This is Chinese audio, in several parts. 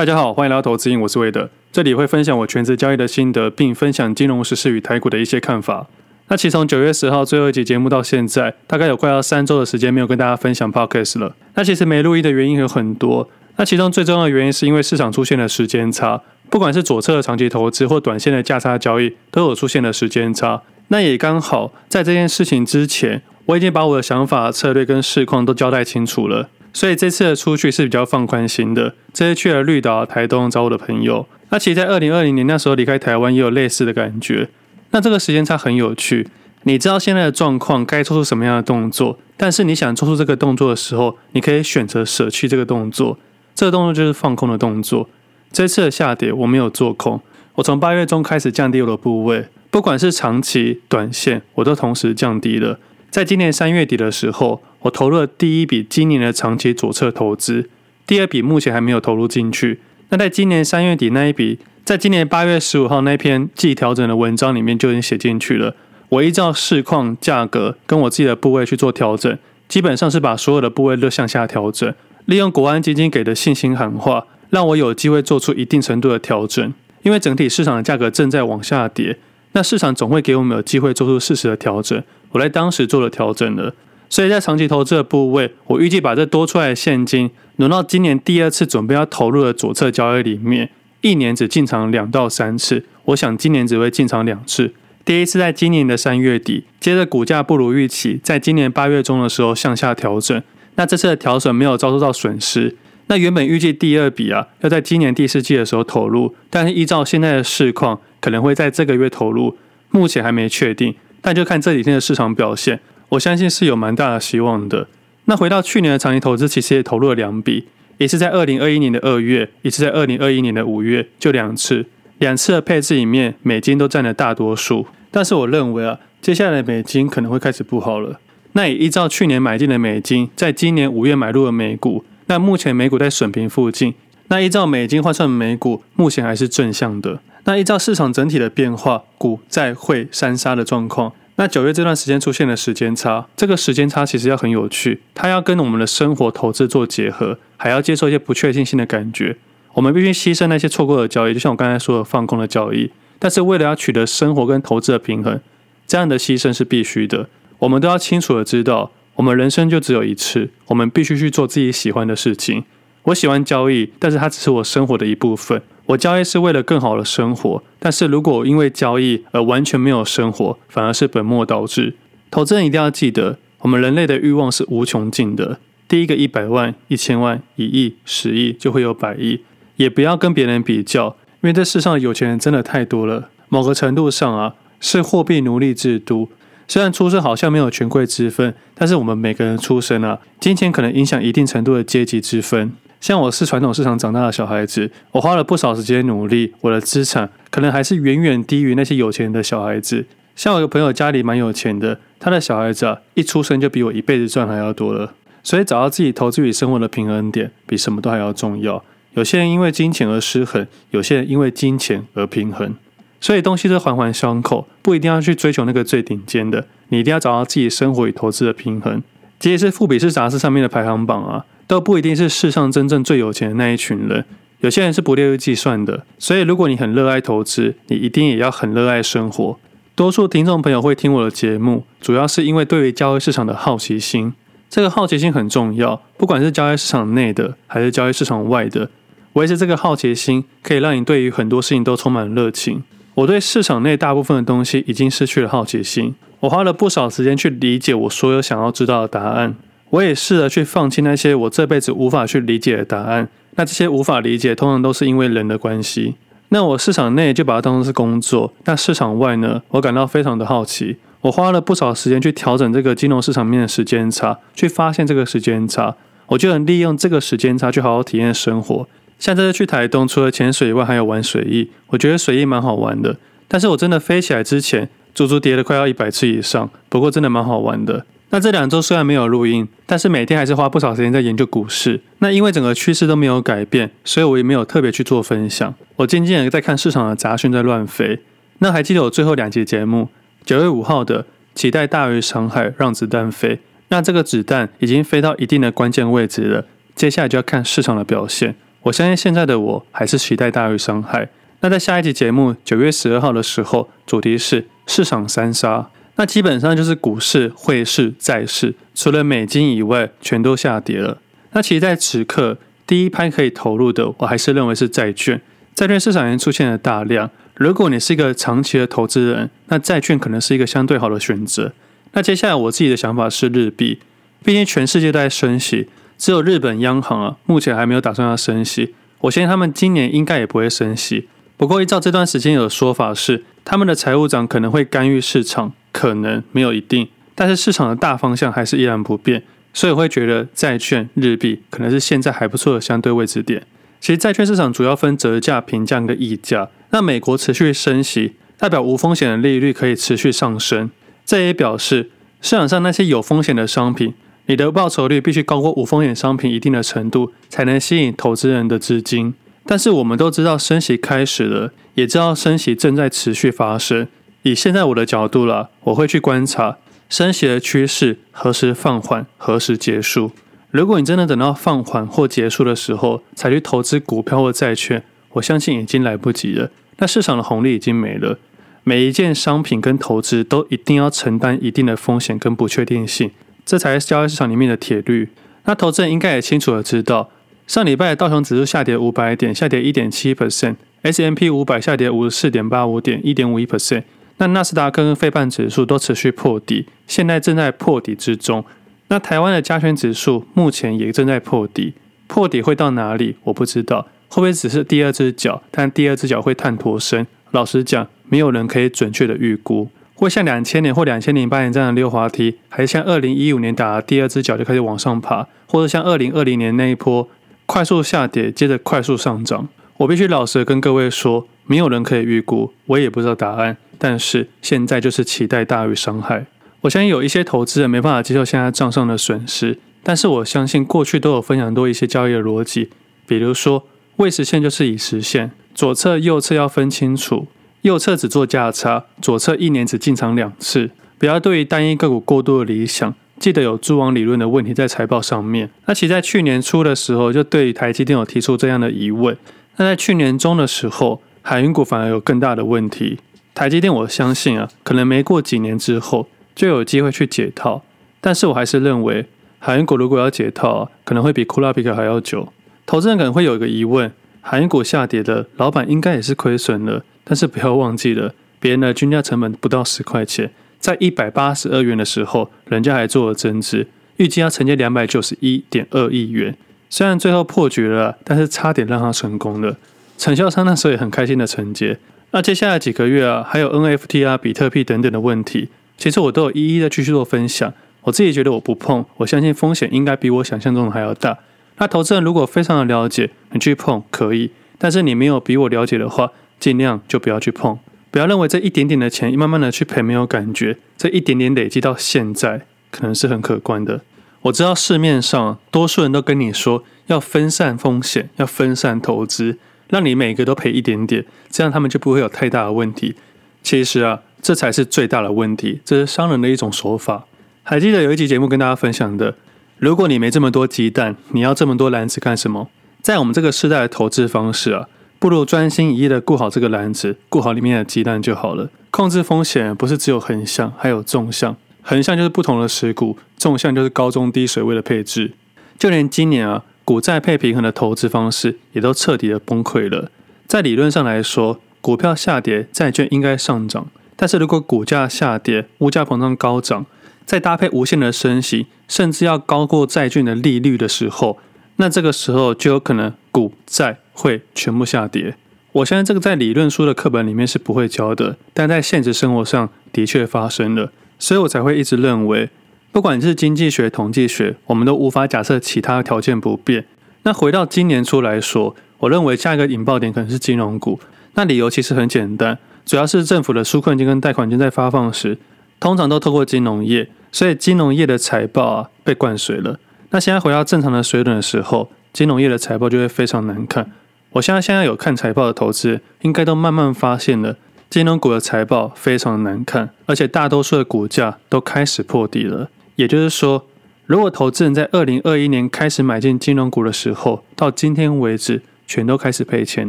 大家好，欢迎来到投资瘾，我是魏德，这里会分享我全职交易的心得，并分享金融时事与台股的一些看法。那其实从九月十号最后一集节目到现在，大概有快要三周的时间没有跟大家分享 Podcast 了。那其实没录音的原因有很多，那其中最重要的原因是因为市场出现了时间差，不管是左侧的长期投资或短线的价差交易，都有出现了时间差。那也刚好在这件事情之前，我已经把我的想法、策略跟市况都交代清楚了。所以这次的出去是比较放宽心的，这次去了绿岛、台东找我的朋友。那其实，在二零二零年那时候离开台湾也有类似的感觉。那这个时间差很有趣，你知道现在的状况该做出什么样的动作，但是你想做出这个动作的时候，你可以选择舍弃这个动作。这个动作就是放空的动作。这次的下跌我没有做空，我从八月中开始降低我的部位，不管是长期、短线，我都同时降低了。在今年三月底的时候，我投入了第一笔今年的长期左侧投资，第二笔目前还没有投入进去。那在今年三月底那一笔，在今年八月十五号那篇季调整的文章里面就已经写进去了。我依照市况、价格跟我自己的部位去做调整，基本上是把所有的部位都向下调整，利用国安基金给的信心喊话，让我有机会做出一定程度的调整。因为整体市场的价格正在往下跌，那市场总会给我们有机会做出适时的调整。我在当时做了调整了，所以在长期投资的部位，我预计把这多出来的现金挪到今年第二次准备要投入的左侧交易里面，一年只进场两到三次，我想今年只会进场两次。第一次在今年的三月底，接着股价不如预期，在今年八月中的时候向下调整，那这次的调整没有遭受到损失。那原本预计第二笔啊要在今年第四季的时候投入，但是依照现在的市况，可能会在这个月投入，目前还没确定。但就看这几天的市场表现，我相信是有蛮大的希望的。那回到去年的长期投资，其实也投入了两笔，一次在二零二一年的二月，一次在二零二一年的五月，就两次。两次的配置里面，美金都占了大多数。但是我认为啊，接下来的美金可能会开始不好了。那也依照去年买进的美金，在今年五月买入的美股，那目前美股在损平附近。那依照美金换算美股，目前还是正向的。那依照市场整体的变化，股债汇三杀的状况，那九月这段时间出现的时间差，这个时间差其实要很有趣，它要跟我们的生活投资做结合，还要接受一些不确定性的感觉。我们必须牺牲那些错过的交易，就像我刚才说的放空的交易，但是为了要取得生活跟投资的平衡，这样的牺牲是必须的。我们都要清楚的知道，我们人生就只有一次，我们必须去做自己喜欢的事情。我喜欢交易，但是它只是我生活的一部分。我交易是为了更好的生活，但是如果因为交易而完全没有生活，反而是本末倒置。投资人一定要记得，我们人类的欲望是无穷尽的。第一个一百万、一千万、一亿、十亿，就会有百亿。也不要跟别人比较，因为这世上有钱人真的太多了。某个程度上啊，是货币奴隶制度。虽然出生好像没有权贵之分，但是我们每个人出生啊，金钱可能影响一定程度的阶级之分。像我是传统市场长大的小孩子，我花了不少时间努力，我的资产可能还是远远低于那些有钱人的小孩子。像我有个朋友家里蛮有钱的，他的小孩子啊，一出生就比我一辈子赚还要多了。所以找到自己投资与生活的平衡点，比什么都还要重要。有些人因为金钱而失衡，有些人因为金钱而平衡。所以东西是环环相扣，不一定要去追求那个最顶尖的，你一定要找到自己生活与投资的平衡。即使是富比士杂志上面的排行榜啊。都不一定是世上真正最有钱的那一群人，有些人是不列入计算的。所以，如果你很热爱投资，你一定也要很热爱生活。多数听众朋友会听我的节目，主要是因为对于交易市场的好奇心。这个好奇心很重要，不管是交易市场内的还是交易市场外的，维持这个好奇心，可以让你对于很多事情都充满热情。我对市场内大部分的东西已经失去了好奇心，我花了不少时间去理解我所有想要知道的答案。我也试着去放弃那些我这辈子无法去理解的答案。那这些无法理解，通常都是因为人的关系。那我市场内就把它当成是工作。那市场外呢？我感到非常的好奇。我花了不少时间去调整这个金融市场面的时间差，去发现这个时间差。我就能利用这个时间差去好好体验生活。像这次去台东，除了潜水以外，还有玩水翼。我觉得水翼蛮好玩的。但是我真的飞起来之前，足足跌了快要一百次以上。不过真的蛮好玩的。那这两周虽然没有录音，但是每天还是花不少时间在研究股市。那因为整个趋势都没有改变，所以我也没有特别去做分享。我静静的在看市场的杂讯在乱飞。那还记得我最后两集节目，九月五号的期待大于伤害，让子弹飞。那这个子弹已经飞到一定的关键位置了，接下来就要看市场的表现。我相信现在的我还是期待大于伤害。那在下一集节目九月十二号的时候，主题是市场三杀，那基本上就是股市、汇市、债市，除了美金以外，全都下跌了。那其实，在此刻第一拍可以投入的，我还是认为是债券。债券市场已经出现了大量，如果你是一个长期的投资人，那债券可能是一个相对好的选择。那接下来我自己的想法是日币，毕竟全世界都在升息，只有日本央行啊，目前还没有打算要升息。我相信他们今年应该也不会升息。不过，依照这段时间有的说法是，他们的财务长可能会干预市场，可能没有一定，但是市场的大方向还是依然不变，所以会觉得债券日币可能是现在还不错的相对位置点。其实债券市场主要分折价、平价跟溢价。那美国持续升息，代表无风险的利率可以持续上升，这也表示市场上那些有风险的商品，你的报酬率必须高过无风险商品一定的程度，才能吸引投资人的资金。但是我们都知道升息开始了，也知道升息正在持续发生。以现在我的角度了，我会去观察升息的趋势何时放缓，何时结束。如果你真的等到放缓或结束的时候才去投资股票或债券，我相信已经来不及了。那市场的红利已经没了。每一件商品跟投资都一定要承担一定的风险跟不确定性，这才是交易市场里面的铁律。那投资人应该也清楚的知道。上礼拜道琼指数下跌五百点，下跌一点七 percent；S&P 五百下跌五十四点八五点，一点五一 percent。那纳斯达克跟费半指数都持续破底，现在正在破底之中。那台湾的加权指数目前也正在破底，破底会到哪里？我不知道，会不会只是第二只脚？但第二只脚会探多深？老实讲，没有人可以准确的预估。会像两千年或两千零八年这样的溜滑梯，还是像二零一五年打了第二只脚就开始往上爬，或者像二零二零年那一波？快速下跌，接着快速上涨。我必须老实的跟各位说，没有人可以预估，我也不知道答案。但是现在就是期待大于伤害。我相信有一些投资人没办法接受现在账上的损失，但是我相信过去都有分享多一些交易的逻辑，比如说未实现就是已实现，左侧右侧要分清楚，右侧只做价差，左侧一年只进场两次，不要对于单一个股过度的理想。记得有蛛网理论的问题在财报上面。那其实在去年初的时候，就对于台积电有提出这样的疑问。那在去年中的时候，海运股反而有更大的问题。台积电，我相信啊，可能没过几年之后就有机会去解套。但是我还是认为，海运股如果要解套啊，可能会比库拉皮卡还要久。投资人可能会有一个疑问：海运股下跌的老板应该也是亏损了。但是不要忘记了，别人的均价成本不到十块钱。在一百八十二元的时候，人家还做了增值，预计要承接两百九十一点二亿元。虽然最后破局了，但是差点让他成功了。承销商那时候也很开心的承接。那接下来几个月啊，还有 NFT 啊、比特币等等的问题，其实我都有一一的继续做分享。我自己觉得我不碰，我相信风险应该比我想象中的还要大。那投资人如果非常的了解，你去碰可以，但是你没有比我了解的话，尽量就不要去碰。不要认为这一点点的钱慢慢的去赔没有感觉，这一点点累积到现在可能是很可观的。我知道市面上多数人都跟你说要分散风险，要分散投资，让你每个都赔一点点，这样他们就不会有太大的问题。其实啊，这才是最大的问题，这是商人的一种手法。还记得有一集节目跟大家分享的，如果你没这么多鸡蛋，你要这么多篮子干什么？在我们这个时代的投资方式啊。不如专心一意的顾好这个篮子，顾好里面的鸡蛋就好了。控制风险不是只有横向，还有纵向。横向就是不同的持股，纵向就是高中低水位的配置。就连今年啊，股债配平衡的投资方式也都彻底的崩溃了。在理论上来说，股票下跌，债券应该上涨。但是如果股价下跌，物价膨胀高涨，再搭配无限的升息，甚至要高过债券的利率的时候，那这个时候就有可能股债会全部下跌。我相信这个在理论书的课本里面是不会教的，但在现实生活上的确发生了，所以我才会一直认为，不管是经济学、统计学，我们都无法假设其他条件不变。那回到今年初来说，我认为下一个引爆点可能是金融股。那理由其实很简单，主要是政府的纾困金跟贷款金在发放时，通常都透过金融业，所以金融业的财报啊被灌水了。那现在回到正常的水准的时候，金融业的财报就会非常难看。我现在现在有看财报的投资，应该都慢慢发现了金融股的财报非常难看，而且大多数的股价都开始破底了。也就是说，如果投资人在二零二一年开始买进金融股的时候，到今天为止全都开始赔钱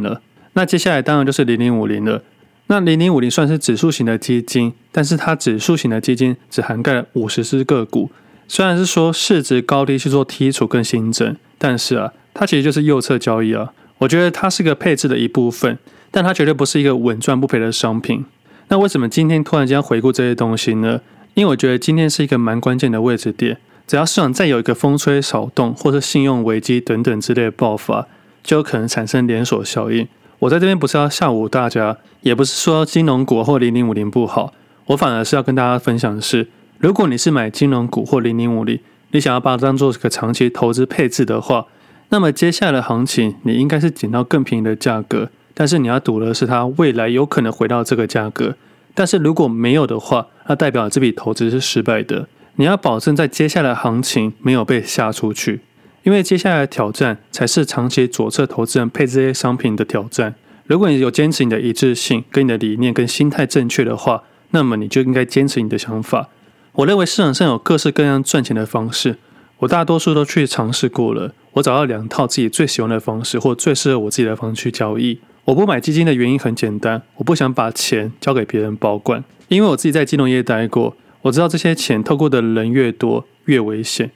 了。那接下来当然就是零零五零了。那零零五零算是指数型的基金，但是它指数型的基金只涵盖了五十只个股。虽然是说市值高低去做剔除跟新增，但是啊，它其实就是右侧交易啊。我觉得它是个配置的一部分，但它绝对不是一个稳赚不赔的商品。那为什么今天突然间回顾这些东西呢？因为我觉得今天是一个蛮关键的位置点，只要市场再有一个风吹草动，或者信用危机等等之类的爆发，就有可能产生连锁效应。我在这边不是要吓唬大家，也不是说金融股或零零五零不好，我反而是要跟大家分享的是，如果你是买金融股或零零五零，你想要把它当做一个长期投资配置的话，那么接下来的行情你应该是捡到更便宜的价格，但是你要赌的是它未来有可能回到这个价格。但是如果没有的话，那代表这笔投资是失败的。你要保证在接下来行情没有被吓出去。因为接下来的挑战才是长期左侧投资人配置这些商品的挑战。如果你有坚持你的一致性、跟你的理念、跟心态正确的话，那么你就应该坚持你的想法。我认为市场上有各式各样赚钱的方式，我大多数都去尝试过了。我找到两套自己最喜欢的方式，或最适合我自己的方式去交易。我不买基金的原因很简单，我不想把钱交给别人保管，因为我自己在金融业待过，我知道这些钱透过的人越多越危险。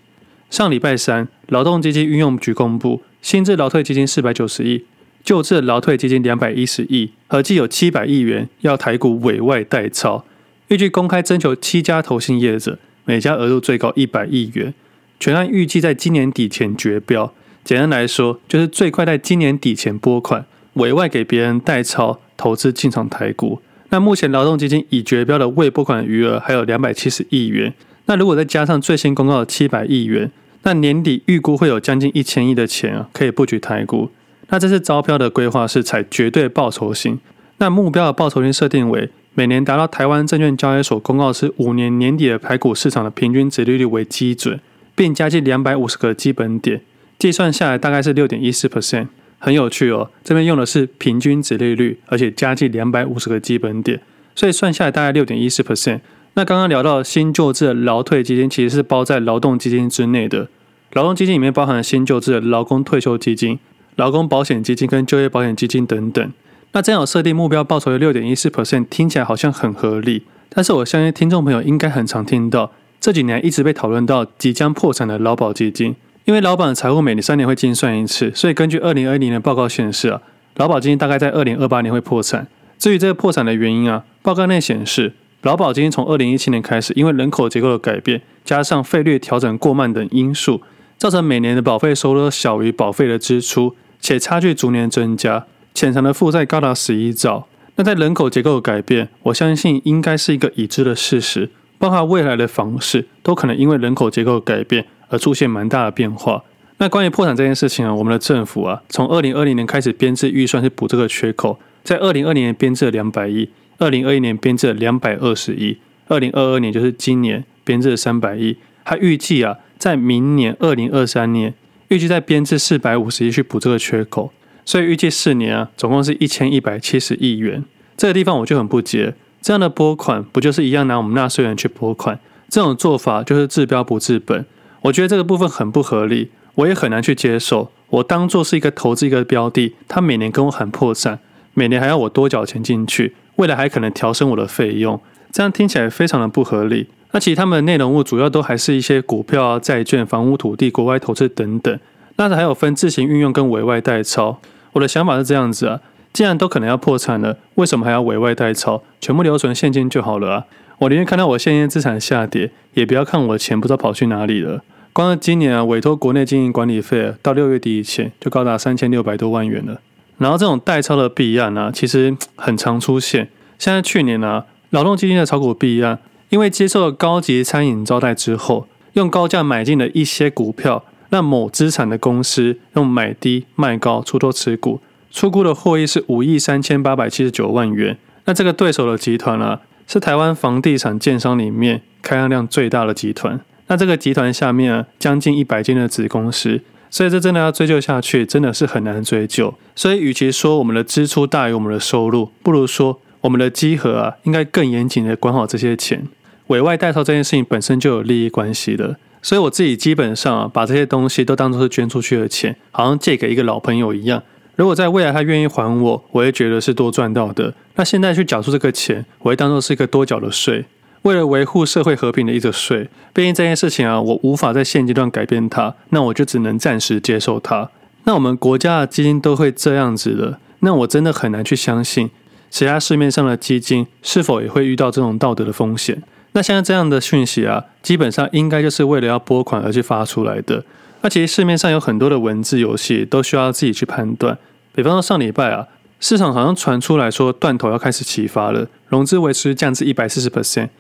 上礼拜三，劳动基金运用局公布，新制劳退基金四百九十亿，旧制劳退基金两百一十亿，合计有七百亿元要台股委外代操。预计公开征求七家投信业者，每家额度最高一百亿元，全案预计在今年底前决标。简单来说，就是最快在今年底前拨款，委外给别人代操投资进场台股。那目前劳动基金已绝标的未拨款余额还有两百七十亿元。那如果再加上最新公告的七百亿元，那年底预估会有将近一千亿的钱啊，可以布局台股。那这次招标的规划是采绝对报酬型，那目标的报酬率设定为每年达到台湾证券交易所公告是五年年底的台股市场的平均值利率为基准，并加计两百五十个基本点，计算下来大概是六点一四 percent，很有趣哦。这边用的是平均值利率，而且加计两百五十个基本点，所以算下来大概六点一四 percent。那刚刚聊到新旧制的劳退基金，其实是包在劳动基金之内的。劳动基金里面包含了新旧制的劳工退休基金、劳工保险基金跟就业保险基金等等。那这样有设定目标报酬的六点一四 percent，听起来好像很合理。但是我相信听众朋友应该很常听到，这几年一直被讨论到即将破产的劳保基金，因为劳保的财务每年三年会精算一次，所以根据二零二零年的报告显示啊，劳保基金大概在二零二八年会破产。至于这个破产的原因啊，报告内显示。劳保基金从二零一七年开始，因为人口结构的改变，加上费率调整过慢等因素，造成每年的保费收入小于保费的支出，且差距逐年增加，潜藏的负债高达十一兆。那在人口结构的改变，我相信应该是一个已知的事实，包括未来的房市都可能因为人口结构的改变而出现蛮大的变化。那关于破产这件事情啊，我们的政府啊，从二零二零年开始编制预算是补这个缺口，在二零二零年编制了两百亿。二零二一年编制了两百二十亿，二零二二年就是今年编制了三百亿，他预计啊，在明年二零二三年预计再编制四百五十亿去补这个缺口，所以预计四年啊，总共是一千一百七十亿元。这个地方我就很不解，这样的拨款不就是一样拿我们纳税人去拨款？这种做法就是治标不治本，我觉得这个部分很不合理，我也很难去接受。我当做是一个投资一个标的，他每年跟我喊破产，每年还要我多缴钱进去。未来还可能调升我的费用，这样听起来非常的不合理。那其实他们的内容物主要都还是一些股票啊、债券、房屋、土地、国外投资等等。那还有分自行运用跟委外代操。我的想法是这样子啊，既然都可能要破产了，为什么还要委外代操？全部留存现金就好了啊！我宁愿看到我现金资产下跌，也不要看我的钱不知道跑去哪里了。光是今年啊，委托国内经营管理费啊，到六月底以前就高达三千六百多万元了。然后这种代操的弊案呢、啊，其实很常出现。像在去年呢、啊，劳动基金的炒股弊案，因为接受了高级餐饮招待之后，用高价买进了一些股票，让某资产的公司用买低卖高出多持股，出估的获益是五亿三千八百七十九万元。那这个对手的集团啊，是台湾房地产建商里面开案量最大的集团。那这个集团下面啊，将近一百间的子公司。所以这真的要追究下去，真的是很难追究。所以，与其说我们的支出大于我们的收入，不如说我们的稽核啊，应该更严谨的管好这些钱。委外代收这件事情本身就有利益关系的，所以我自己基本上啊，把这些东西都当作是捐出去的钱，好像借给一个老朋友一样，如果在未来他愿意还我，我会觉得是多赚到的。那现在去缴出这个钱，我会当做是一个多缴的税，为了维护社会和平的一个税。毕竟这件事情啊，我无法在现阶段改变它，那我就只能暂时接受它。那我们国家的基金都会这样子的，那我真的很难去相信，其他市面上的基金是否也会遇到这种道德的风险。那像这样的讯息啊，基本上应该就是为了要拨款而去发出来的。那其实市面上有很多的文字游戏都需要自己去判断。比方说上礼拜啊，市场好像传出来说断头要开始启发了，融资维持降至一百四十 percent。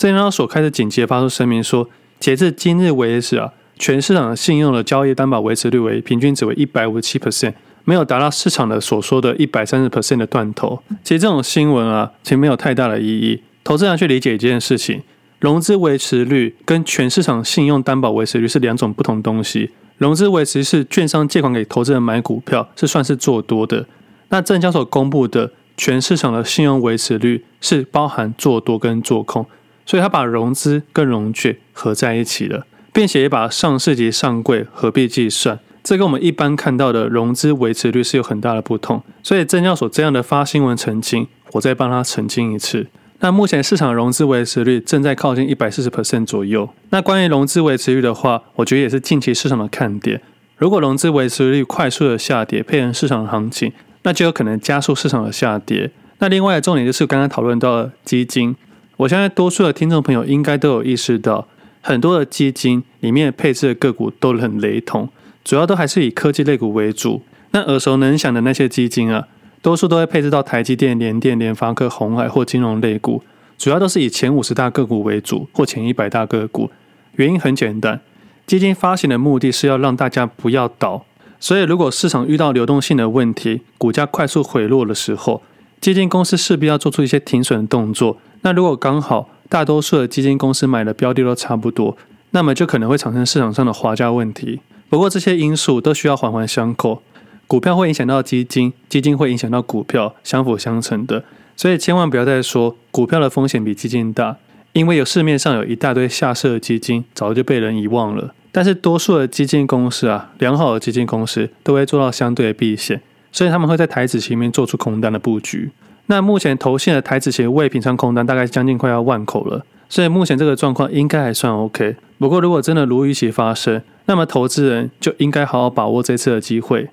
证交所开始紧急发出声明说，截至今日为止啊，全市场的信用的交易担保维持率为平均值为一百五十七 percent，没有达到市场的所说的一百三十 percent 的断头。其实这种新闻啊，其实没有太大的意义。投资人去理解一件事情。融资维持率跟全市场信用担保维持率是两种不同东西。融资维持是券商借款给投资人买股票，是算是做多的。那证交所公布的全市场的信用维持率是包含做多跟做空，所以他把融资跟融券合在一起了，并且也把上市及上柜合并计算。这跟我们一般看到的融资维持率是有很大的不同。所以证交所这样的发新闻澄清，我再帮他澄清一次。那目前市场融资维持率正在靠近一百四十 percent 左右。那关于融资维持率的话，我觉得也是近期市场的看点。如果融资维持率快速的下跌，配合市场的行情，那就有可能加速市场的下跌。那另外的重点就是刚刚讨论到的基金，我相信多数的听众朋友应该都有意识到，很多的基金里面配置的个股都很雷同，主要都还是以科技类股为主。那耳熟能详的那些基金啊。多数都会配置到台积电、联电、联发科、红海或金融类股，主要都是以前五十大个股为主或前一百大个股。原因很简单，基金发行的目的是要让大家不要倒，所以如果市场遇到流动性的问题，股价快速回落的时候，基金公司势必要做出一些停损的动作。那如果刚好大多数的基金公司买的标的都差不多，那么就可能会产生市场上的滑价问题。不过这些因素都需要环环相扣。股票会影响到基金，基金会影响到股票，相辅相成的。所以千万不要再说股票的风险比基金大，因为有市面上有一大堆下市的基金，早就被人遗忘了。但是多数的基金公司啊，良好的基金公司都会做到相对的避险，所以他们会在台指前面做出空单的布局。那目前投信的台指前未平仓空单大概将近快要万口了，所以目前这个状况应该还算 OK。不过如果真的如预期发生，那么投资人就应该好好把握这次的机会。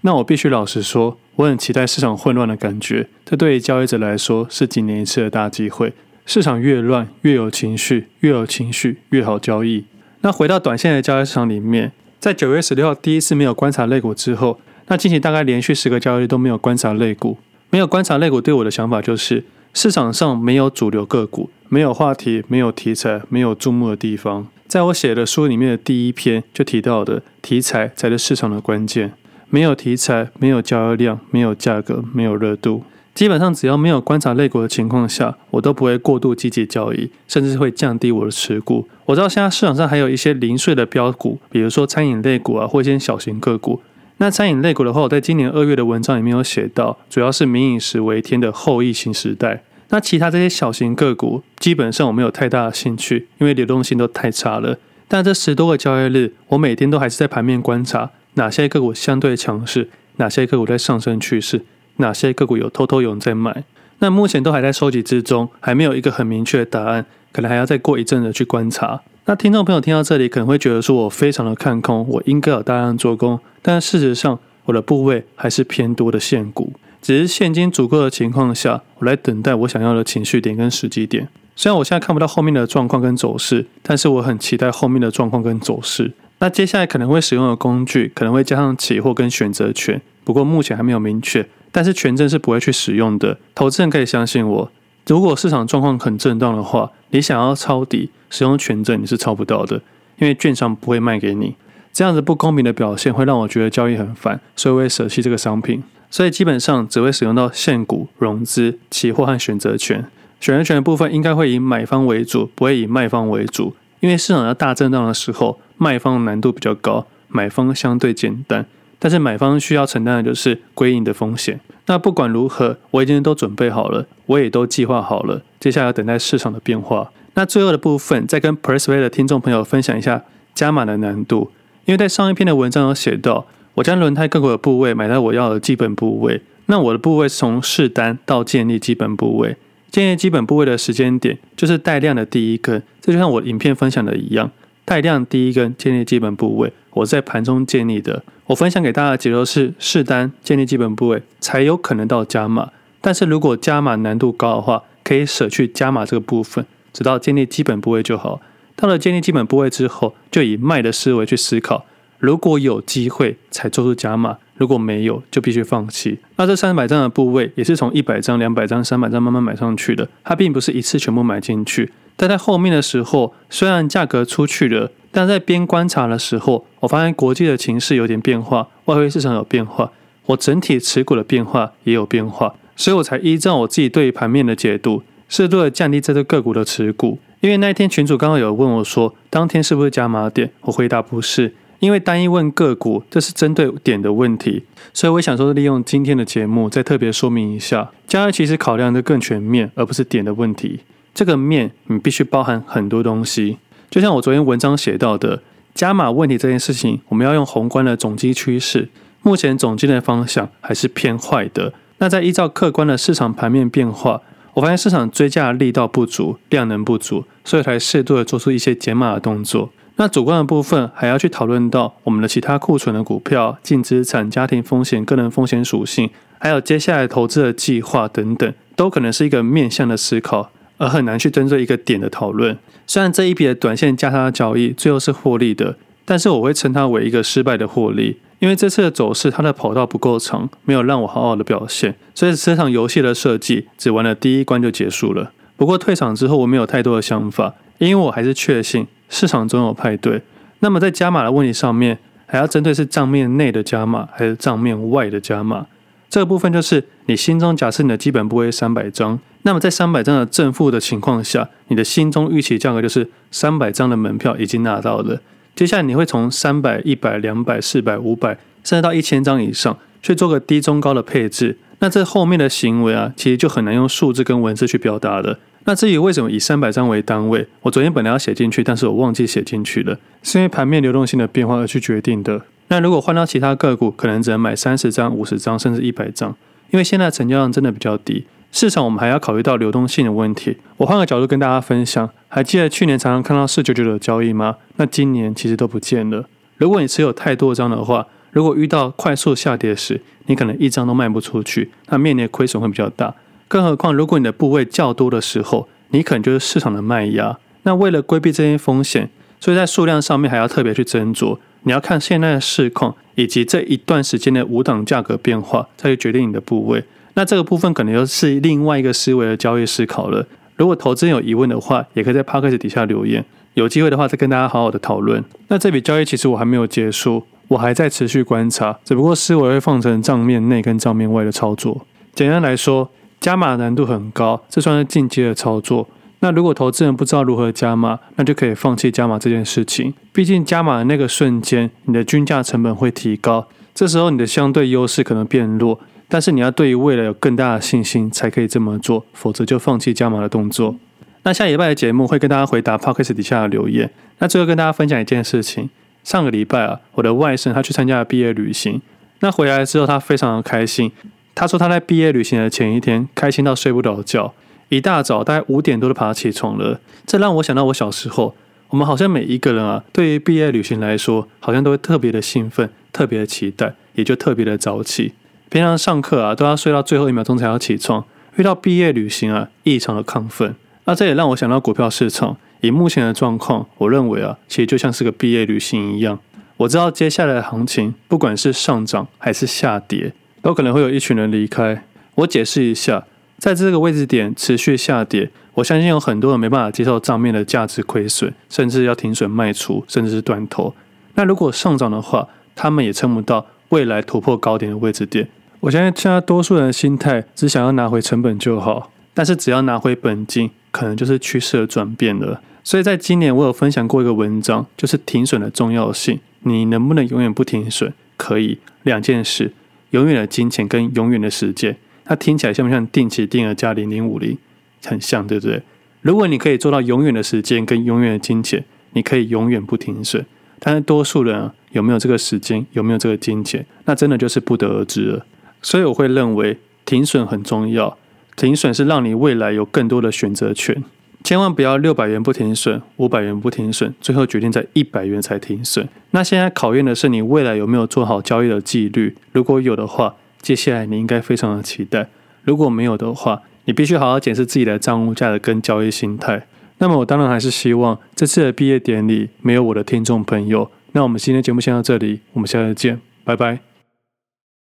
那我必须老实说，我很期待市场混乱的感觉。这对于交易者来说是几年一次的大机会。市场越乱，越有情绪，越有情绪越好交易。那回到短线的交易市场里面，在九月十六号第一次没有观察类股之后，那近期大概连续十个交易日都没有观察类股。没有观察类股对我的想法就是，市场上没有主流个股，没有话题，没有题材，没有注目的地方。在我写的书里面的第一篇就提到的，题材才是市场的关键。没有题材，没有交易量，没有价格，没有热度。基本上只要没有观察类股的情况下，我都不会过度积极交易，甚至会降低我的持股。我知道现在市场上还有一些零碎的标股，比如说餐饮类股啊，或一些小型个股。那餐饮类股的话，我在今年二月的文章里面有写到，主要是民以食为天的后疫情时代。那其他这些小型个股，基本上我没有太大的兴趣，因为流动性都太差了。但这十多个交易日，我每天都还是在盘面观察。哪些个股相对强势？哪些个股在上升趋势？哪些个股有偷偷有人在买？那目前都还在收集之中，还没有一个很明确的答案，可能还要再过一阵子去观察。那听众朋友听到这里，可能会觉得说我非常的看空，我应该有大量做空，但事实上我的部位还是偏多的现股，只是现金足够的情况下，我来等待我想要的情绪点跟时机点。虽然我现在看不到后面的状况跟走势，但是我很期待后面的状况跟走势。那接下来可能会使用的工具可能会加上期货跟选择权，不过目前还没有明确。但是权证是不会去使用的，投资人可以相信我。如果市场状况很震荡的话，你想要抄底使用权证你是抄不到的，因为券商不会卖给你。这样子不公平的表现会让我觉得交易很烦，所以我会舍弃这个商品。所以基本上只会使用到现股、融资、期货和选择权。选择权的部分应该会以买方为主，不会以卖方为主。因为市场要大震荡的时候，卖方难度比较高，买方相对简单。但是买方需要承担的就是归隐的风险。那不管如何，我已经都准备好了，我也都计划好了。接下来要等待市场的变化。那最后的部分，再跟 PressPlay 的听众朋友分享一下加码的难度。因为在上一篇的文章有写到，我将轮胎各个部位买到我要的基本部位。那我的部位是从试单到建立基本部位，建立基本部位的时间点就是带量的第一根。这就像我影片分享的一样，带量第一根建立基本部位，我在盘中建立的。我分享给大家的结论是：试单建立基本部位才有可能到加码。但是如果加码难度高的话，可以舍去加码这个部分，直到建立基本部位就好。到了建立基本部位之后，就以卖的思维去思考。如果有机会才做出加码，如果没有就必须放弃。那这三百张的部位也是从一百张、两百张、三百张慢慢买上去的，它并不是一次全部买进去。但在后面的时候，虽然价格出去了，但在边观察的时候，我发现国际的情势有点变化，外汇市场有变化，我整体持股的变化也有变化，所以我才依照我自己对盘面的解读，适度的降低这只个股的持股。因为那一天群主刚好有问我说，当天是不是加码点？我回答不是。因为单一问个股，这是针对点的问题，所以我想说利用今天的节目再特别说明一下，交易其实考量的更全面，而不是点的问题。这个面你必须包含很多东西，就像我昨天文章写到的，加码问题这件事情，我们要用宏观的总经趋势，目前总经的方向还是偏坏的。那在依照客观的市场盘面变化，我发现市场追价力道不足，量能不足，所以才适度的做出一些减码的动作。那主观的部分还要去讨论到我们的其他库存的股票、净资产、家庭风险、个人风险属性，还有接下来投资的计划等等，都可能是一个面向的思考，而很难去针对一个点的讨论。虽然这一笔的短线价差交易最后是获利的，但是我会称它为一个失败的获利，因为这次的走势它的跑道不够长，没有让我好好的表现，所以这场游戏的设计只玩了第一关就结束了。不过退场之后我没有太多的想法，因为我还是确信。市场总有派对，那么在加码的问题上面，还要针对是账面内的加码还是账面外的加码。这个部分就是你心中假设你的基本部位三百张，那么在三百张的正负的情况下，你的心中预期价格就是三百张的门票已经拿到了。接下来你会从三百、一百、两百、四百、五百，甚至到一千张以上去做个低、中、高的配置。那这后面的行为啊，其实就很难用数字跟文字去表达了。那至于为什么以三百张为单位，我昨天本来要写进去，但是我忘记写进去了，是因为盘面流动性的变化而去决定的。那如果换到其他个股，可能只能买三十张、五十张，甚至一百张，因为现在成交量真的比较低。市场我们还要考虑到流动性的问题。我换个角度跟大家分享，还记得去年常常看到四九九的交易吗？那今年其实都不见了。如果你持有太多张的话，如果遇到快速下跌时，你可能一张都卖不出去，那面临的亏损会比较大。更何况，如果你的部位较多的时候，你可能就是市场的卖压。那为了规避这些风险，所以在数量上面还要特别去斟酌。你要看现在的市况以及这一段时间的五档价格变化，再去决定你的部位。那这个部分可能又是另外一个思维的交易思考了。如果投资人有疑问的话，也可以在 Podcast 底下留言，有机会的话再跟大家好好的讨论。那这笔交易其实我还没有结束，我还在持续观察，只不过思维会放成账面内跟账面外的操作。简单来说。加码难度很高，这算是进阶的操作。那如果投资人不知道如何加码，那就可以放弃加码这件事情。毕竟加码的那个瞬间，你的均价成本会提高，这时候你的相对优势可能变弱。但是你要对于未来有更大的信心，才可以这么做，否则就放弃加码的动作。那下礼拜的节目会跟大家回答 Podcast 底下的留言。那最后跟大家分享一件事情：上个礼拜啊，我的外甥他去参加了毕业旅行，那回来之后他非常的开心。他说他在毕业旅行的前一天开心到睡不着觉，一大早大概五点多就爬起床了。这让我想到我小时候，我们好像每一个人啊，对于毕业旅行来说，好像都会特别的兴奋，特别的期待，也就特别的早起。平常上课啊，都要睡到最后一秒钟才要起床。遇到毕业旅行啊，异常的亢奋。那这也让我想到股票市场，以目前的状况，我认为啊，其实就像是个毕业旅行一样。我知道接下来的行情，不管是上涨还是下跌。都可能会有一群人离开。我解释一下，在这个位置点持续下跌，我相信有很多人没办法接受账面的价值亏损，甚至要停损卖出，甚至是断头。那如果上涨的话，他们也撑不到未来突破高点的位置点。我相信现在多数人的心态只想要拿回成本就好，但是只要拿回本金，可能就是趋势的转变了。所以在今年，我有分享过一个文章，就是停损的重要性。你能不能永远不停损？可以，两件事。永远的金钱跟永远的时间，它听起来像不像定期定额加零零五零？很像，对不对？如果你可以做到永远的时间跟永远的金钱，你可以永远不停损。但是多数人啊，有没有这个时间，有没有这个金钱，那真的就是不得而知了。所以我会认为停损很重要，停损是让你未来有更多的选择权。千万不要六百元不停损，五百元不停损，最后决定在一百元才停损。那现在考验的是你未来有没有做好交易的纪律。如果有的话，接下来你应该非常的期待；如果没有的话，你必须好好检视自己的账户价值跟交易心态。那么我当然还是希望这次的毕业典礼没有我的听众朋友。那我们今天节目先到这里，我们下次见，拜拜。